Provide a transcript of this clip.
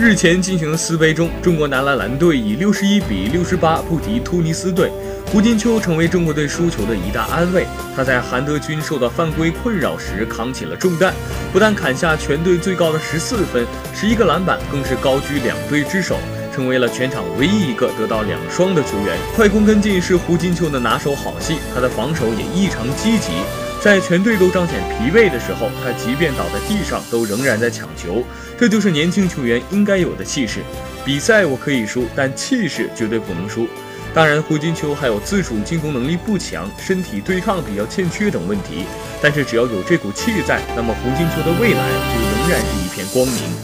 日前进行的四杯中，中国男篮蓝队以六十一比六十八不敌突尼斯队，胡金秋成为中国队输球的一大安慰。他在韩德君受到犯规困扰时扛起了重担，不但砍下全队最高的十四分，十一个篮板，更是高居两队之首，成为了全场唯一一个得到两双的球员。快攻跟进是胡金秋的拿手好戏，他的防守也异常积极。在全队都彰显疲惫的时候，他即便倒在地上，都仍然在抢球。这就是年轻球员应该有的气势。比赛我可以输，但气势绝对不能输。当然，胡金秋还有自主进攻能力不强、身体对抗比较欠缺等问题。但是只要有这股气在，那么胡金秋的未来就仍然是一片光明。